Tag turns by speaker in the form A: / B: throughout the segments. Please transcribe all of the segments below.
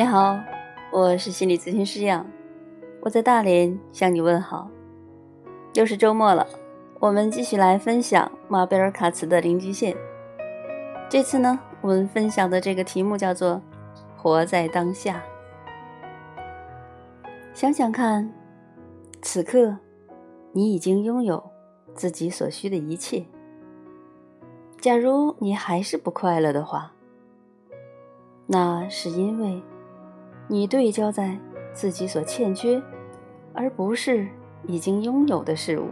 A: 你好，我是心理咨询师杨，我在大连向你问好。又是周末了，我们继续来分享马贝尔卡茨的零极限。这次呢，我们分享的这个题目叫做“活在当下”。想想看，此刻你已经拥有自己所需的一切。假如你还是不快乐的话，那是因为你对焦在自己所欠缺，而不是已经拥有的事物。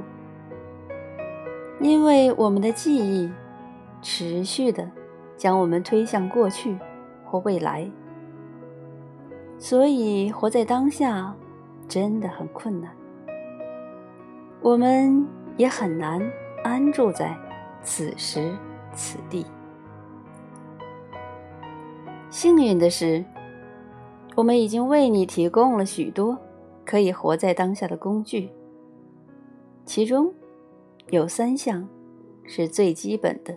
A: 因为我们的记忆持续的将我们推向过去或未来，所以活在当下真的很困难。我们也很难安住在此时。此地。幸运的是，我们已经为你提供了许多可以活在当下的工具，其中有三项是最基本的。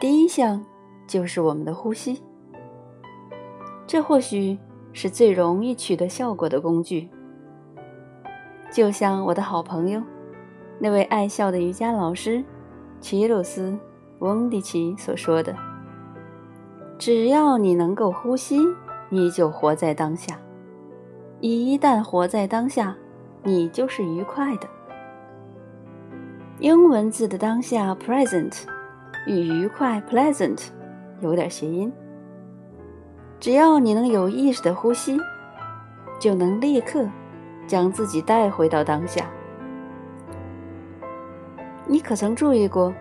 A: 第一项就是我们的呼吸，这或许是最容易取得效果的工具。就像我的好朋友，那位爱笑的瑜伽老师。齐鲁斯·翁迪奇所说的：“只要你能够呼吸，你就活在当下。一旦活在当下，你就是愉快的。”英文字的“当下 ”（present） 与愉快 （pleasant） 有点谐音。只要你能有意识的呼吸，就能立刻将自己带回到当下。你可曾注意过，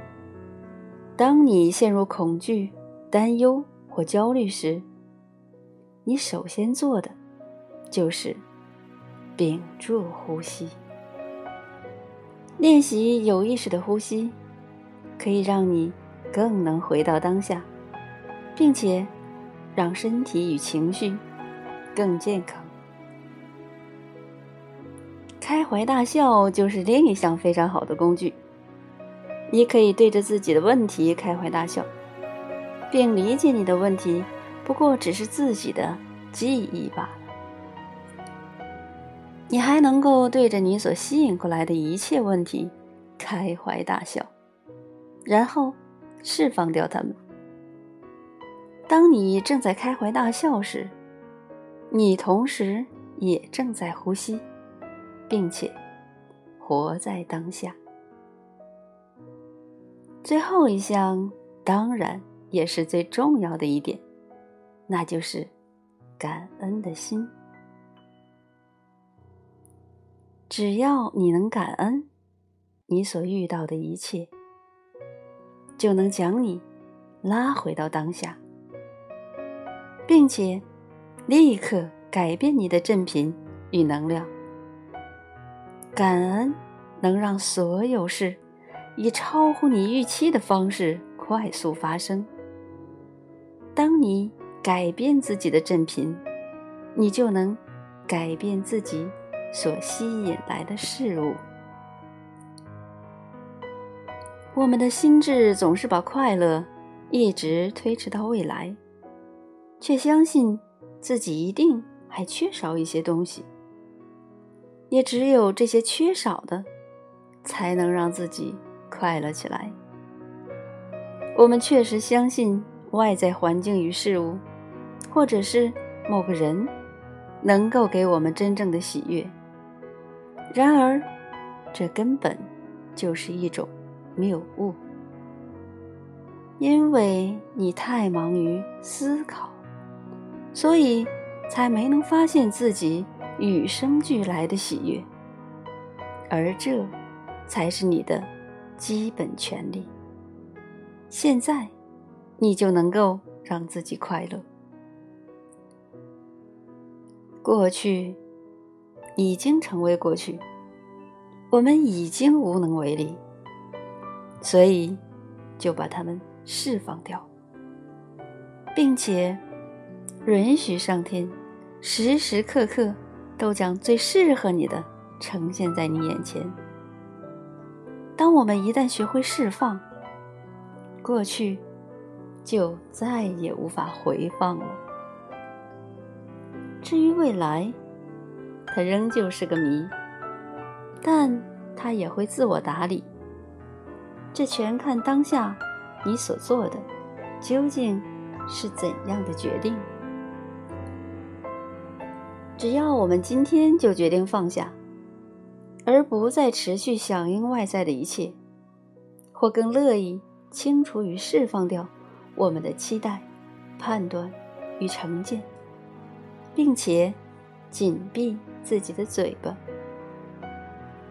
A: 当你陷入恐惧、担忧或焦虑时，你首先做的就是屏住呼吸。练习有意识的呼吸，可以让你更能回到当下，并且让身体与情绪更健康。开怀大笑就是另一项非常好的工具。你可以对着自己的问题开怀大笑，并理解你的问题不过只是自己的记忆罢了。你还能够对着你所吸引过来的一切问题开怀大笑，然后释放掉它们。当你正在开怀大笑时，你同时也正在呼吸，并且活在当下。最后一项当然也是最重要的一点，那就是感恩的心。只要你能感恩你所遇到的一切，就能将你拉回到当下，并且立刻改变你的振频与能量。感恩能让所有事。以超乎你预期的方式快速发生。当你改变自己的振频，你就能改变自己所吸引来的事物。我们的心智总是把快乐一直推迟到未来，却相信自己一定还缺少一些东西。也只有这些缺少的，才能让自己。快乐起来。我们确实相信外在环境与事物，或者是某个人，能够给我们真正的喜悦。然而，这根本就是一种谬误，因为你太忙于思考，所以才没能发现自己与生俱来的喜悦，而这才是你的。基本权利。现在，你就能够让自己快乐。过去已经成为过去，我们已经无能为力，所以就把它们释放掉，并且允许上天时时刻刻都将最适合你的呈现在你眼前。当我们一旦学会释放，过去就再也无法回放了。至于未来，它仍旧是个谜，但它也会自我打理。这全看当下你所做的究竟是怎样的决定。只要我们今天就决定放下，而不再持续响应外在的一切，或更乐意清除与释放掉我们的期待、判断与成见，并且紧闭自己的嘴巴，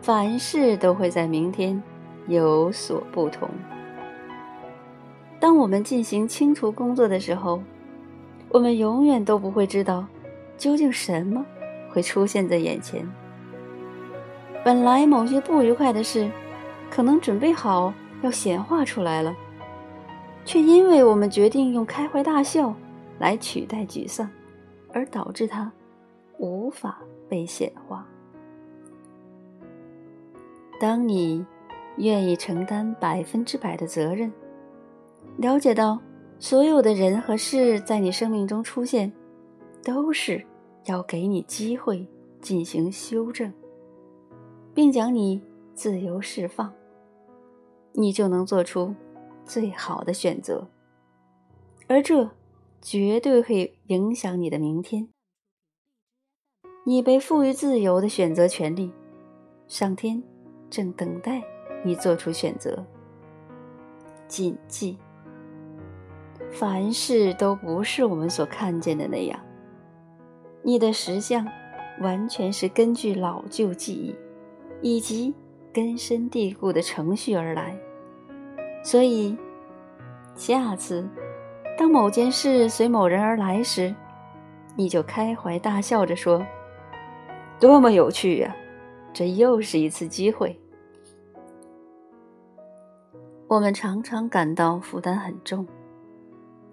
A: 凡事都会在明天。有所不同。当我们进行清除工作的时候，我们永远都不会知道究竟什么会出现在眼前。本来某些不愉快的事，可能准备好要显化出来了，却因为我们决定用开怀大笑来取代沮丧，而导致它无法被显化。当你。愿意承担百分之百的责任，了解到所有的人和事在你生命中出现，都是要给你机会进行修正，并将你自由释放，你就能做出最好的选择，而这绝对会影响你的明天。你被赋予自由的选择权利，上天正等待。你做出选择，谨记：凡事都不是我们所看见的那样。你的实相完全是根据老旧记忆以及根深蒂固的程序而来。所以，下次当某件事随某人而来时，你就开怀大笑着说：“多么有趣呀！这又是一次机会。”我们常常感到负担很重，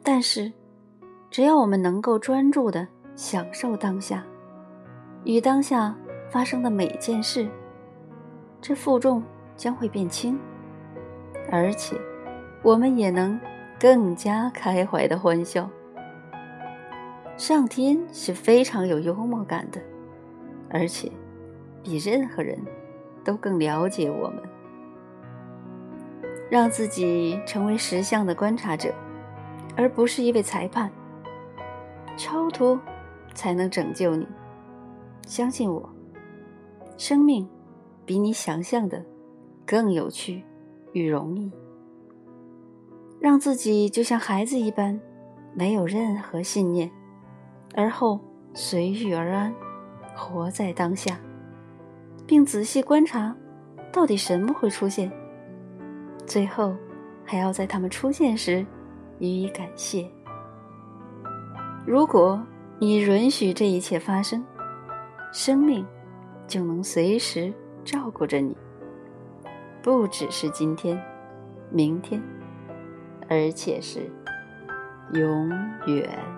A: 但是，只要我们能够专注的享受当下，与当下发生的每件事，这负重将会变轻，而且，我们也能更加开怀的欢笑。上天是非常有幽默感的，而且，比任何人都更了解我们。让自己成为实相的观察者，而不是一位裁判。超脱才能拯救你。相信我，生命比你想象的更有趣与容易。让自己就像孩子一般，没有任何信念，而后随遇而安，活在当下，并仔细观察，到底什么会出现。最后，还要在他们出现时予以感谢。如果你允许这一切发生，生命就能随时照顾着你，不只是今天、明天，而且是永远。